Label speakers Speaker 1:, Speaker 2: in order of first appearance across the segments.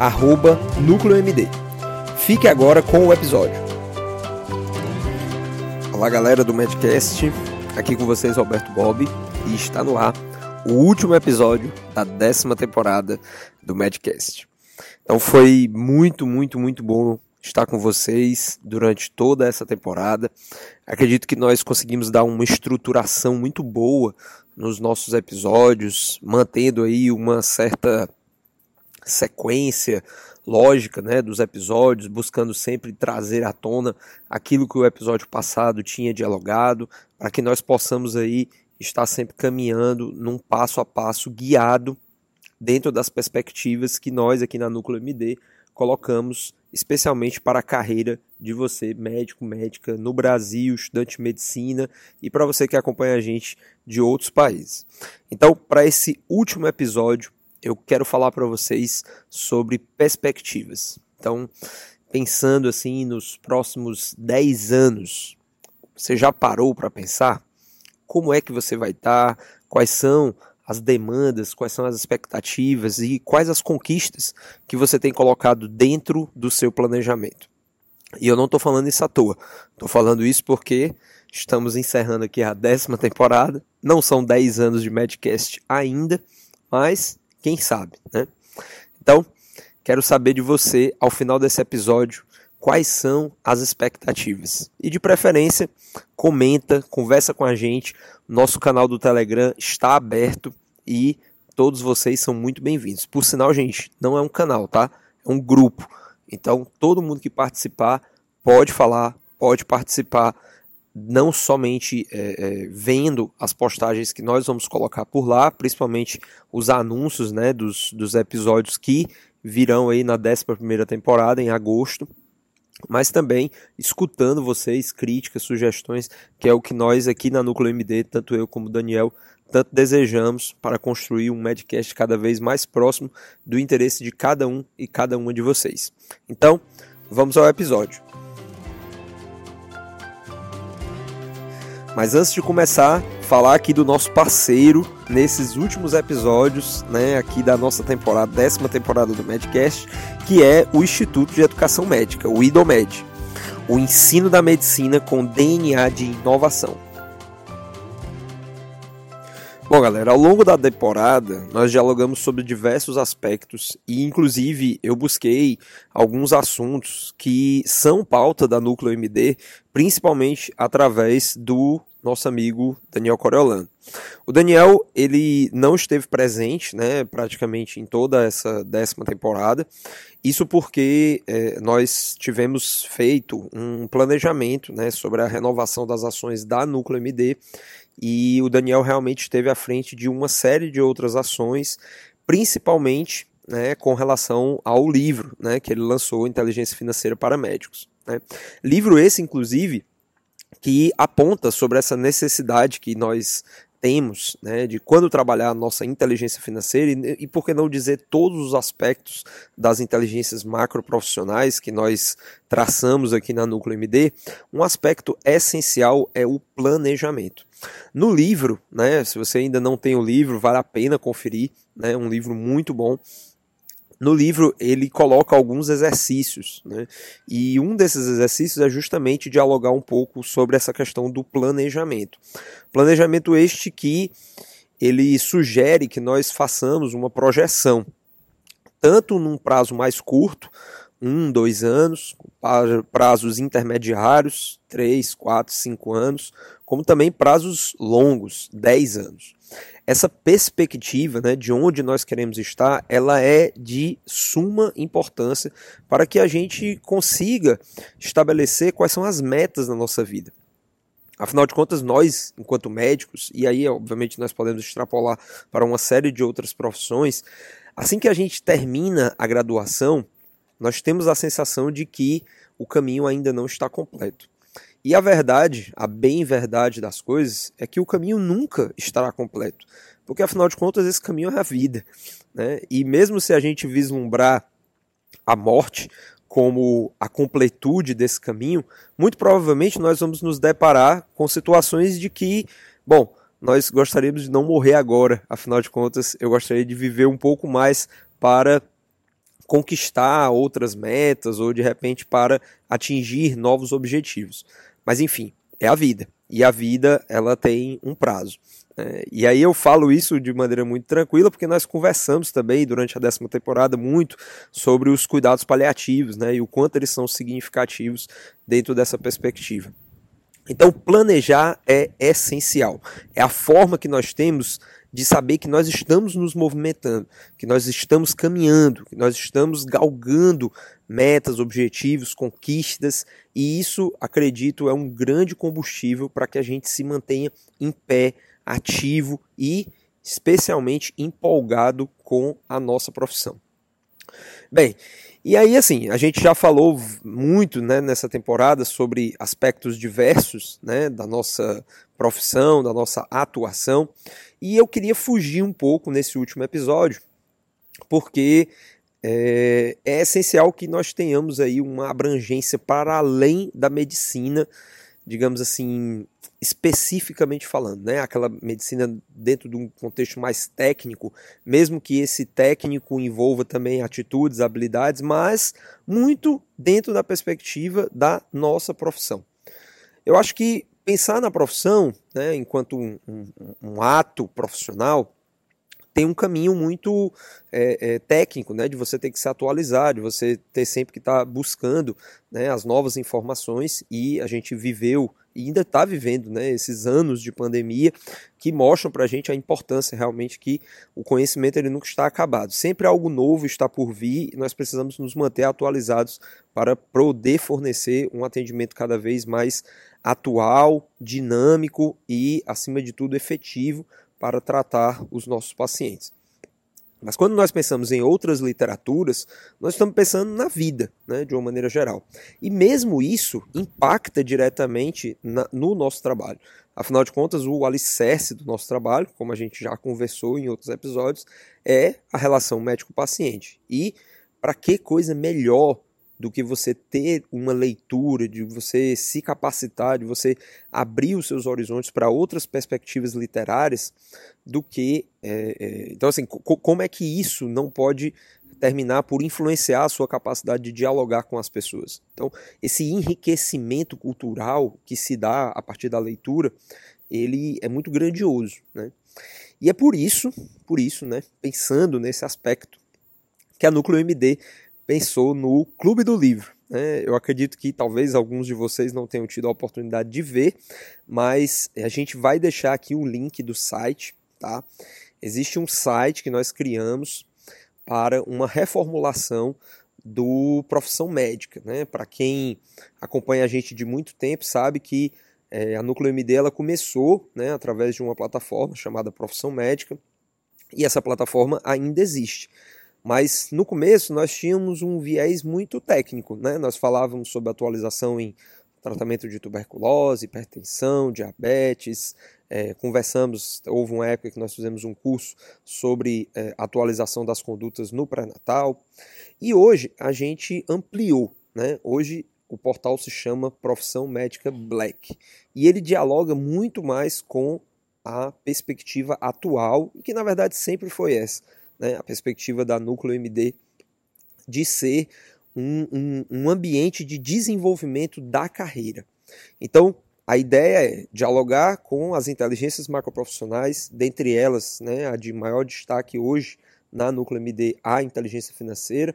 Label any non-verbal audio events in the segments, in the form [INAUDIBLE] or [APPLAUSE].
Speaker 1: arroba NúcleoMD. Fique agora com o episódio. Olá galera do Medcast, aqui com vocês Roberto Bob e está no ar o último episódio da décima temporada do Medcast. Então foi muito, muito, muito bom estar com vocês durante toda essa temporada. Acredito que nós conseguimos dar uma estruturação muito boa nos nossos episódios, mantendo aí uma certa sequência lógica né, dos episódios, buscando sempre trazer à tona aquilo que o episódio passado tinha dialogado, para que nós possamos aí estar sempre caminhando num passo a passo guiado dentro das perspectivas que nós aqui na Núcleo MD colocamos especialmente para a carreira de você, médico, médica, no Brasil, estudante de medicina e para você que acompanha a gente de outros países. Então, para esse último episódio, eu quero falar para vocês sobre perspectivas. Então, pensando assim nos próximos 10 anos, você já parou para pensar como é que você vai estar, tá, quais são as demandas, quais são as expectativas e quais as conquistas que você tem colocado dentro do seu planejamento. E eu não estou falando isso à toa, estou falando isso porque estamos encerrando aqui a décima temporada, não são 10 anos de Madcast ainda, mas quem sabe, né? Então, quero saber de você, ao final desse episódio, quais são as expectativas. E de preferência, comenta, conversa com a gente. Nosso canal do Telegram está aberto e todos vocês são muito bem-vindos. Por sinal, gente, não é um canal, tá? É um grupo. Então, todo mundo que participar pode falar, pode participar, não somente é, é, vendo as postagens que nós vamos colocar por lá, principalmente os anúncios né, dos, dos episódios que virão aí na 11 primeira temporada, em agosto, mas também escutando vocês, críticas, sugestões, que é o que nós aqui na Núcleo MD, tanto eu como o Daniel, tanto desejamos para construir um Medcast cada vez mais próximo do interesse de cada um e cada uma de vocês. Então, vamos ao episódio. Mas antes de começar, falar aqui do nosso parceiro nesses últimos episódios, né, aqui da nossa temporada, décima temporada do Medcast, que é o Instituto de Educação Médica, o IDOMED, o ensino da medicina com DNA de inovação. Bom, galera, ao longo da temporada nós dialogamos sobre diversos aspectos e, inclusive, eu busquei alguns assuntos que são pauta da Núcleo MD, principalmente através do nosso amigo Daniel Coriolano. O Daniel, ele não esteve presente, né, praticamente em toda essa décima temporada, isso porque é, nós tivemos feito um planejamento, né, sobre a renovação das ações da Núcleo MD e o Daniel realmente esteve à frente de uma série de outras ações, principalmente né, com relação ao livro né, que ele lançou, Inteligência Financeira para Médicos. Né. Livro esse, inclusive, que aponta sobre essa necessidade que nós temos né, de quando trabalhar a nossa inteligência financeira e, e por que não dizer todos os aspectos das inteligências macroprofissionais que nós traçamos aqui na Núcleo MD, um aspecto essencial é o planejamento. No livro, né, se você ainda não tem o livro, vale a pena conferir, né, um livro muito bom no livro ele coloca alguns exercícios, né? e um desses exercícios é justamente dialogar um pouco sobre essa questão do planejamento. Planejamento este que ele sugere que nós façamos uma projeção, tanto num prazo mais curto, um, dois anos, prazos intermediários, três, quatro, cinco anos, como também prazos longos, dez anos essa perspectiva né, de onde nós queremos estar, ela é de suma importância para que a gente consiga estabelecer quais são as metas na nossa vida. Afinal de contas, nós, enquanto médicos, e aí obviamente nós podemos extrapolar para uma série de outras profissões, assim que a gente termina a graduação, nós temos a sensação de que o caminho ainda não está completo. E a verdade, a bem verdade das coisas, é que o caminho nunca estará completo. Porque afinal de contas, esse caminho é a vida. Né? E mesmo se a gente vislumbrar a morte como a completude desse caminho, muito provavelmente nós vamos nos deparar com situações de que, bom, nós gostaríamos de não morrer agora, afinal de contas, eu gostaria de viver um pouco mais para conquistar outras metas ou de repente para atingir novos objetivos. Mas enfim, é a vida. E a vida, ela tem um prazo. É, e aí eu falo isso de maneira muito tranquila, porque nós conversamos também durante a décima temporada muito sobre os cuidados paliativos, né, e o quanto eles são significativos dentro dessa perspectiva. Então, planejar é essencial. É a forma que nós temos de saber que nós estamos nos movimentando, que nós estamos caminhando, que nós estamos galgando metas, objetivos, conquistas, e isso, acredito, é um grande combustível para que a gente se mantenha em pé, ativo e especialmente empolgado com a nossa profissão. Bem, e aí assim, a gente já falou muito né, nessa temporada sobre aspectos diversos né, da nossa profissão, da nossa atuação, e eu queria fugir um pouco nesse último episódio, porque é, é essencial que nós tenhamos aí uma abrangência para além da medicina, digamos assim, especificamente falando, né? Aquela medicina dentro de um contexto mais técnico, mesmo que esse técnico envolva também atitudes, habilidades, mas muito dentro da perspectiva da nossa profissão. Eu acho que pensar na profissão, né, enquanto um, um, um ato profissional, tem um caminho muito é, é, técnico, né, de você ter que se atualizar, de você ter sempre que estar tá buscando né, as novas informações e a gente viveu e ainda está vivendo né, esses anos de pandemia que mostram para a gente a importância realmente que o conhecimento ele nunca está acabado. Sempre algo novo está por vir e nós precisamos nos manter atualizados para poder fornecer um atendimento cada vez mais atual, dinâmico e, acima de tudo, efetivo para tratar os nossos pacientes. Mas quando nós pensamos em outras literaturas, nós estamos pensando na vida, né, de uma maneira geral. E mesmo isso impacta diretamente na, no nosso trabalho. Afinal de contas, o alicerce do nosso trabalho, como a gente já conversou em outros episódios, é a relação médico-paciente. E para que coisa melhor do que você ter uma leitura, de você se capacitar, de você abrir os seus horizontes para outras perspectivas literárias, do que. É, é, então, assim, co como é que isso não pode terminar por influenciar a sua capacidade de dialogar com as pessoas? Então, esse enriquecimento cultural que se dá a partir da leitura, ele é muito grandioso, né? E é por isso, por isso, né, pensando nesse aspecto, que a Núcleo MD pensou no Clube do Livro. Né? Eu acredito que talvez alguns de vocês não tenham tido a oportunidade de ver, mas a gente vai deixar aqui o link do site. Tá? Existe um site que nós criamos para uma reformulação do profissão médica. Né? Para quem acompanha a gente de muito tempo, sabe que é, a Núcleo MD ela começou né, através de uma plataforma chamada Profissão Médica, e essa plataforma ainda existe. Mas no começo nós tínhamos um viés muito técnico, né? Nós falávamos sobre atualização em tratamento de tuberculose, hipertensão, diabetes, é, conversamos, houve uma época que nós fizemos um curso sobre é, atualização das condutas no pré-natal, e hoje a gente ampliou, né? Hoje o portal se chama Profissão Médica Black, e ele dialoga muito mais com a perspectiva atual, que na verdade sempre foi essa, né, a perspectiva da Núcleo MD de ser um, um, um ambiente de desenvolvimento da carreira. Então, a ideia é dialogar com as inteligências macroprofissionais, dentre elas, né, a de maior destaque hoje na Núcleo MD, a inteligência financeira,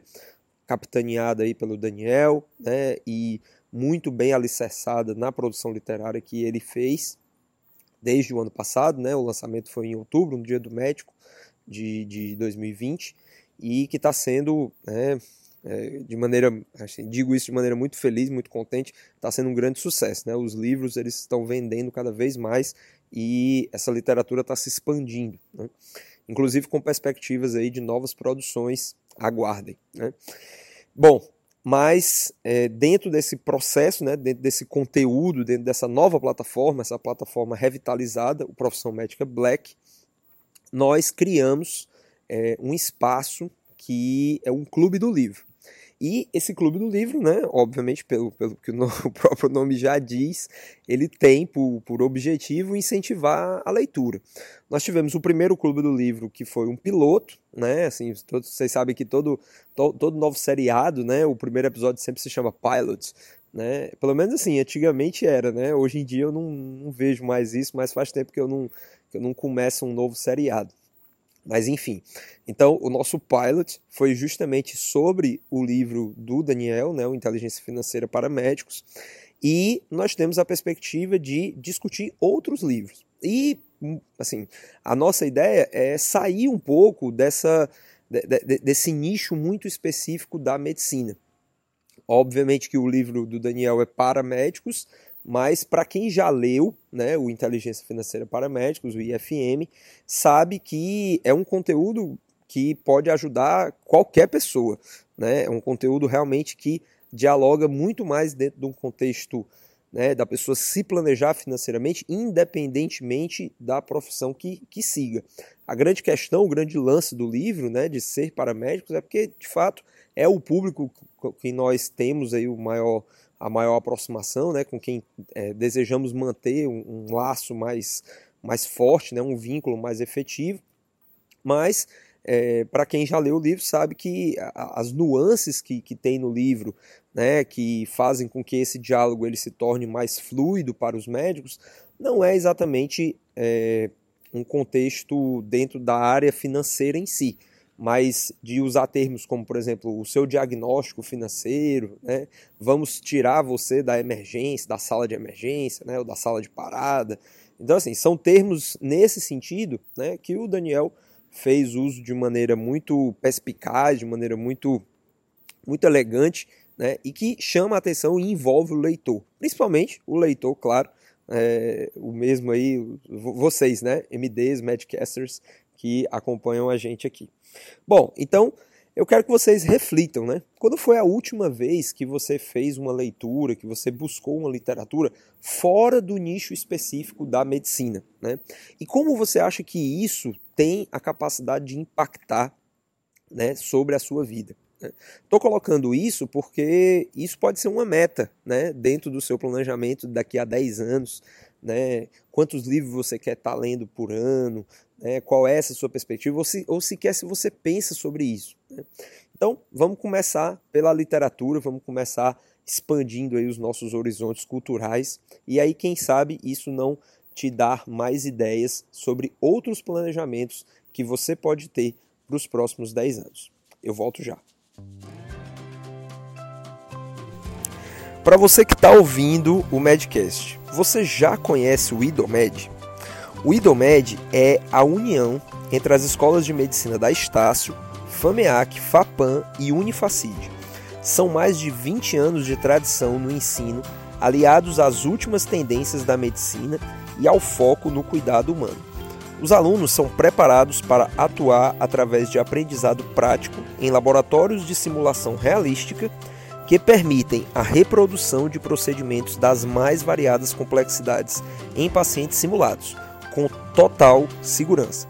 Speaker 1: capitaneada aí pelo Daniel, né, e muito bem alicerçada na produção literária que ele fez desde o ano passado, né, o lançamento foi em outubro, no Dia do Médico, de, de 2020 e que está sendo, né, é, de maneira, assim, digo isso de maneira muito feliz, muito contente, está sendo um grande sucesso. Né? Os livros eles estão vendendo cada vez mais e essa literatura está se expandindo, né? inclusive com perspectivas aí de novas produções. Aguardem. Né? Bom, mas é, dentro desse processo, né, dentro desse conteúdo, dentro dessa nova plataforma, essa plataforma revitalizada, o Profissão Médica Black, nós criamos é, um espaço que é um clube do livro. E esse clube do livro, né, obviamente, pelo, pelo que o, [LAUGHS] o próprio nome já diz, ele tem por, por objetivo incentivar a leitura. Nós tivemos o primeiro clube do livro, que foi um piloto, né, assim, todos, vocês sabem que todo, todo, todo novo seriado, né, o primeiro episódio sempre se chama Pilot, né, pelo menos assim, antigamente era, né, hoje em dia eu não, não vejo mais isso, mas faz tempo que eu não, que eu não começo um novo seriado. Mas enfim, então o nosso pilot foi justamente sobre o livro do Daniel, né, o Inteligência Financeira para Médicos, e nós temos a perspectiva de discutir outros livros. E assim, a nossa ideia é sair um pouco dessa de, de, desse nicho muito específico da medicina. Obviamente que o livro do Daniel é para médicos, mas para quem já leu né, o Inteligência Financeira para Médicos, o IFM, sabe que é um conteúdo que pode ajudar qualquer pessoa. Né? É um conteúdo realmente que dialoga muito mais dentro de um contexto né, da pessoa se planejar financeiramente, independentemente da profissão que, que siga. A grande questão, o grande lance do livro, né, de ser para médicos, é porque, de fato, é o público que nós temos aí o maior a maior aproximação, né, com quem é, desejamos manter um, um, laço mais, mais forte, né, um vínculo mais efetivo. Mas, é, para quem já leu o livro, sabe que as nuances que, que tem no livro, né, que fazem com que esse diálogo ele se torne mais fluido para os médicos, não é exatamente é, um contexto dentro da área financeira em si mas de usar termos como, por exemplo, o seu diagnóstico financeiro, né? vamos tirar você da emergência, da sala de emergência, né? ou da sala de parada. Então, assim, são termos nesse sentido né? que o Daniel fez uso de maneira muito perspicaz, de maneira muito, muito elegante, né? e que chama a atenção e envolve o leitor. Principalmente o leitor, claro, é, o mesmo aí, vocês, né? MDs, Madcasters, que acompanham a gente aqui. Bom, então eu quero que vocês reflitam, né? Quando foi a última vez que você fez uma leitura, que você buscou uma literatura fora do nicho específico da medicina, né? E como você acha que isso tem a capacidade de impactar, né, sobre a sua vida? Estou colocando isso porque isso pode ser uma meta, né, dentro do seu planejamento daqui a 10 anos, né? Quantos livros você quer estar tá lendo por ano, né? qual é essa sua perspectiva, ou, se, ou sequer se você pensa sobre isso. Né? Então, vamos começar pela literatura, vamos começar expandindo aí os nossos horizontes culturais, e aí, quem sabe, isso não te dar mais ideias sobre outros planejamentos que você pode ter para os próximos 10 anos. Eu volto já. Para você que está ouvindo o Medcast, você já conhece o IDOMED? O IDOMED é a união entre as escolas de medicina da Estácio, FAMEAC, FAPAM e Unifacid. São mais de 20 anos de tradição no ensino, aliados às últimas tendências da medicina e ao foco no cuidado humano. Os alunos são preparados para atuar através de aprendizado prático em laboratórios de simulação realística que permitem a reprodução de procedimentos das mais variadas complexidades em pacientes simulados com total segurança.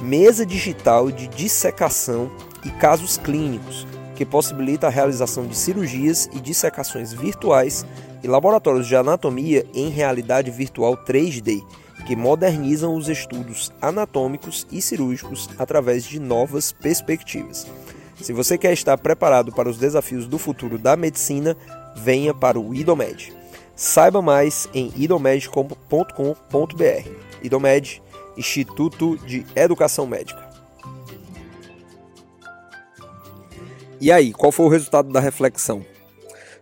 Speaker 1: Mesa digital de dissecação e casos clínicos, que possibilita a realização de cirurgias e dissecações virtuais e laboratórios de anatomia em realidade virtual 3D, que modernizam os estudos anatômicos e cirúrgicos através de novas perspectivas. Se você quer estar preparado para os desafios do futuro da medicina, venha para o IDOMED. Saiba mais em idomed.com.br. IDOMED, Instituto de Educação Médica. E aí, qual foi o resultado da reflexão?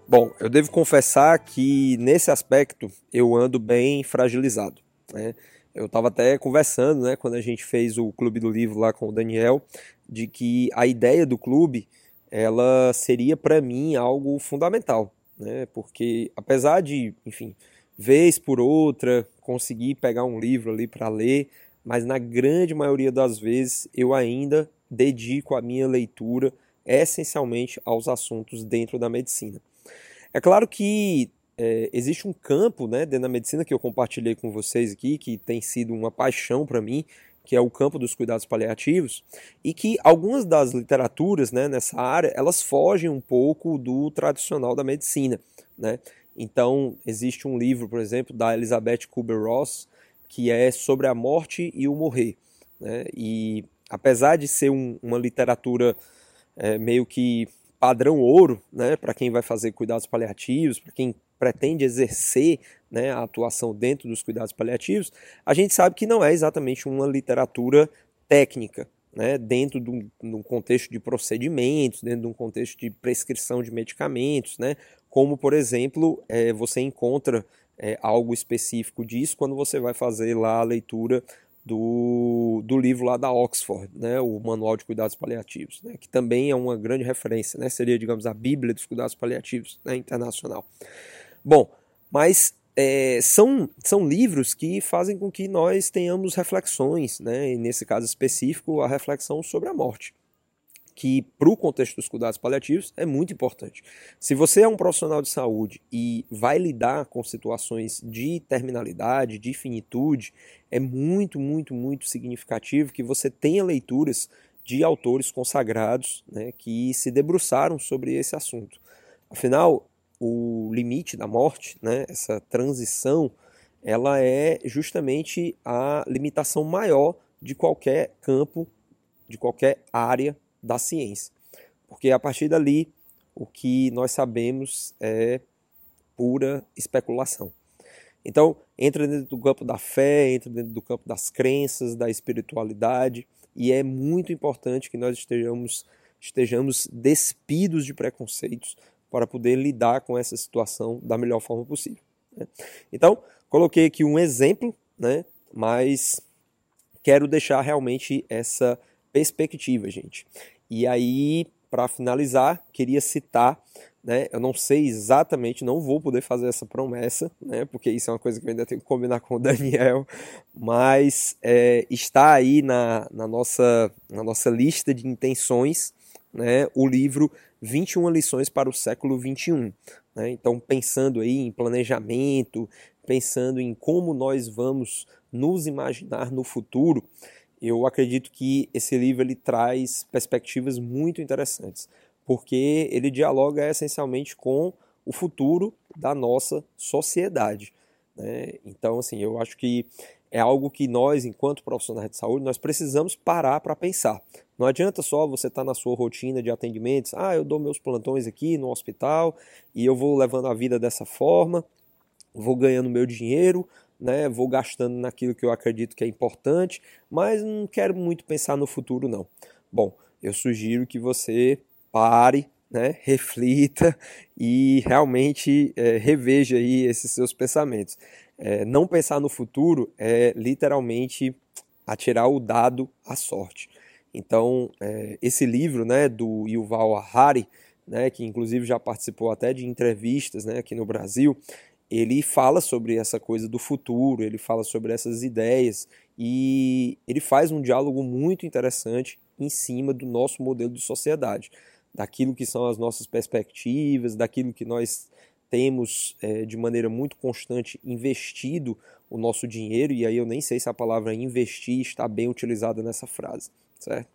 Speaker 1: Bom, eu devo confessar que nesse aspecto eu ando bem fragilizado. Né? Eu estava até conversando, né, quando a gente fez o Clube do Livro lá com o Daniel, de que a ideia do clube ela seria para mim algo fundamental, né? Porque apesar de, enfim, vez por outra conseguir pegar um livro ali para ler, mas na grande maioria das vezes eu ainda dedico a minha leitura essencialmente aos assuntos dentro da medicina. É claro que é, existe um campo né, dentro da medicina que eu compartilhei com vocês aqui, que tem sido uma paixão para mim, que é o campo dos cuidados paliativos, e que algumas das literaturas né, nessa área, elas fogem um pouco do tradicional da medicina. Né? Então, existe um livro, por exemplo, da Elizabeth Kubler-Ross, que é sobre a morte e o morrer. Né? E apesar de ser um, uma literatura é, meio que padrão ouro, né, para quem vai fazer cuidados paliativos, para quem pretende exercer né, a atuação dentro dos cuidados paliativos, a gente sabe que não é exatamente uma literatura técnica, né, dentro de um, de um, contexto de procedimentos, dentro de um contexto de prescrição de medicamentos, né, como, por exemplo, é, você encontra é, algo específico disso quando você vai fazer lá a leitura do, do livro lá da Oxford, né, o Manual de Cuidados Paliativos, né, que também é uma grande referência, né, seria, digamos, a Bíblia dos Cuidados Paliativos né, internacional. Bom, mas é, são, são livros que fazem com que nós tenhamos reflexões, né, e nesse caso específico, a reflexão sobre a morte, que para o contexto dos cuidados paliativos é muito importante. Se você é um profissional de saúde e vai lidar com situações de terminalidade, de finitude, é muito, muito, muito significativo que você tenha leituras de autores consagrados né, que se debruçaram sobre esse assunto. Afinal, o limite da morte, né, essa transição, ela é justamente a limitação maior de qualquer campo, de qualquer área da ciência. Porque a partir dali, o que nós sabemos é pura especulação. Então, entra dentro do campo da fé, entra dentro do campo das crenças, da espiritualidade, e é muito importante que nós estejamos, estejamos despidos de preconceitos para poder lidar com essa situação da melhor forma possível. Né? Então, coloquei aqui um exemplo, né? mas quero deixar realmente essa perspectiva, gente. E aí, para finalizar, queria citar, né? Eu não sei exatamente, não vou poder fazer essa promessa, né? Porque isso é uma coisa que eu ainda tenho que combinar com o [LAUGHS] Daniel, mas é, está aí na, na, nossa, na nossa lista de intenções, né? O livro 21 lições para o século 21. Né? Então, pensando aí em planejamento, pensando em como nós vamos nos imaginar no futuro, eu acredito que esse livro ele traz perspectivas muito interessantes, porque ele dialoga essencialmente com o futuro da nossa sociedade. Né? Então, assim, eu acho que é algo que nós, enquanto profissionais de saúde, nós precisamos parar para pensar. Não adianta só você estar tá na sua rotina de atendimentos, ah, eu dou meus plantões aqui no hospital e eu vou levando a vida dessa forma, vou ganhando meu dinheiro, né, vou gastando naquilo que eu acredito que é importante, mas não quero muito pensar no futuro não. Bom, eu sugiro que você pare, né, [LAUGHS] reflita e realmente é, reveja aí esses seus pensamentos. É, não pensar no futuro é literalmente atirar o dado à sorte. Então, é, esse livro né, do Yuval Harari, né, que inclusive já participou até de entrevistas né, aqui no Brasil, ele fala sobre essa coisa do futuro, ele fala sobre essas ideias e ele faz um diálogo muito interessante em cima do nosso modelo de sociedade, daquilo que são as nossas perspectivas, daquilo que nós temos é, de maneira muito constante investido o nosso dinheiro, e aí eu nem sei se a palavra investir está bem utilizada nessa frase, certo?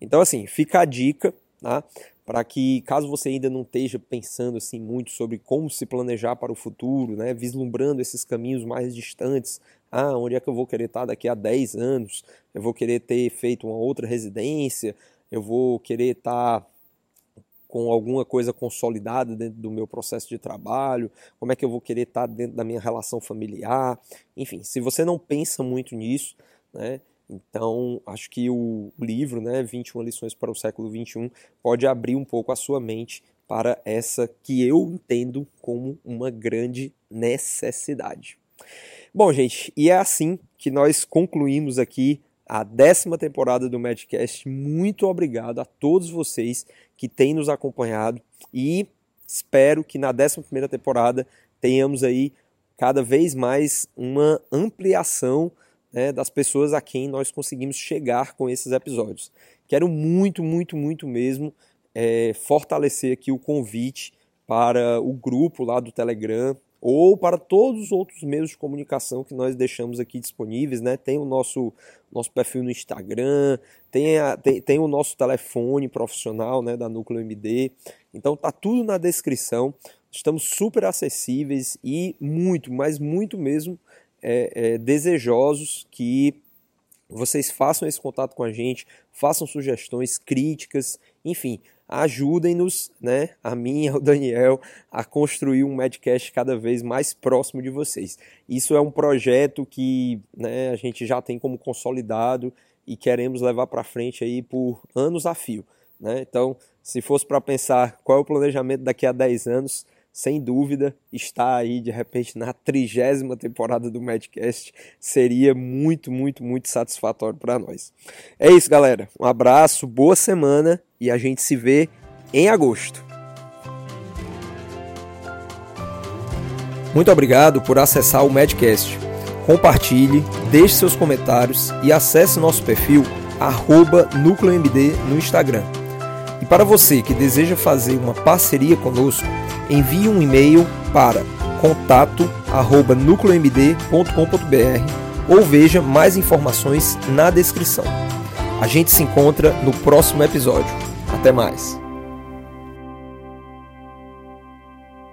Speaker 1: Então, assim, fica a dica, tá? para que, caso você ainda não esteja pensando assim muito sobre como se planejar para o futuro, né, vislumbrando esses caminhos mais distantes, ah, onde é que eu vou querer estar daqui a 10 anos? Eu vou querer ter feito uma outra residência? Eu vou querer estar com alguma coisa consolidada dentro do meu processo de trabalho, como é que eu vou querer estar dentro da minha relação familiar, enfim, se você não pensa muito nisso, né, então acho que o livro, né, 21 lições para o século 21, pode abrir um pouco a sua mente para essa que eu entendo como uma grande necessidade. Bom, gente, e é assim que nós concluímos aqui a décima temporada do Madcast. Muito obrigado a todos vocês que têm nos acompanhado e espero que na décima primeira temporada tenhamos aí cada vez mais uma ampliação né, das pessoas a quem nós conseguimos chegar com esses episódios. Quero muito, muito, muito mesmo é, fortalecer aqui o convite para o grupo lá do Telegram ou para todos os outros meios de comunicação que nós deixamos aqui disponíveis, né? Tem o nosso, nosso perfil no Instagram, tem, a, tem, tem o nosso telefone profissional, né, da Núcleo MD. Então tá tudo na descrição. Estamos super acessíveis e muito, mas muito mesmo é, é, desejosos que vocês façam esse contato com a gente, façam sugestões, críticas, enfim, ajudem-nos, né, a mim e ao Daniel, a construir um Medcast cada vez mais próximo de vocês. Isso é um projeto que né, a gente já tem como consolidado e queremos levar para frente aí por anos a fio. Né? Então, se fosse para pensar qual é o planejamento daqui a 10 anos, sem dúvida, estar aí de repente na trigésima temporada do Madcast seria muito, muito, muito satisfatório para nós. É isso, galera. Um abraço, boa semana e a gente se vê em agosto. Muito obrigado por acessar o Madcast. Compartilhe, deixe seus comentários e acesse nosso perfil NúcleoMD no Instagram. E para você que deseja fazer uma parceria conosco, envie um e-mail para contato@nucleomd.com.br ou veja mais informações na descrição. A gente se encontra no próximo episódio. Até mais.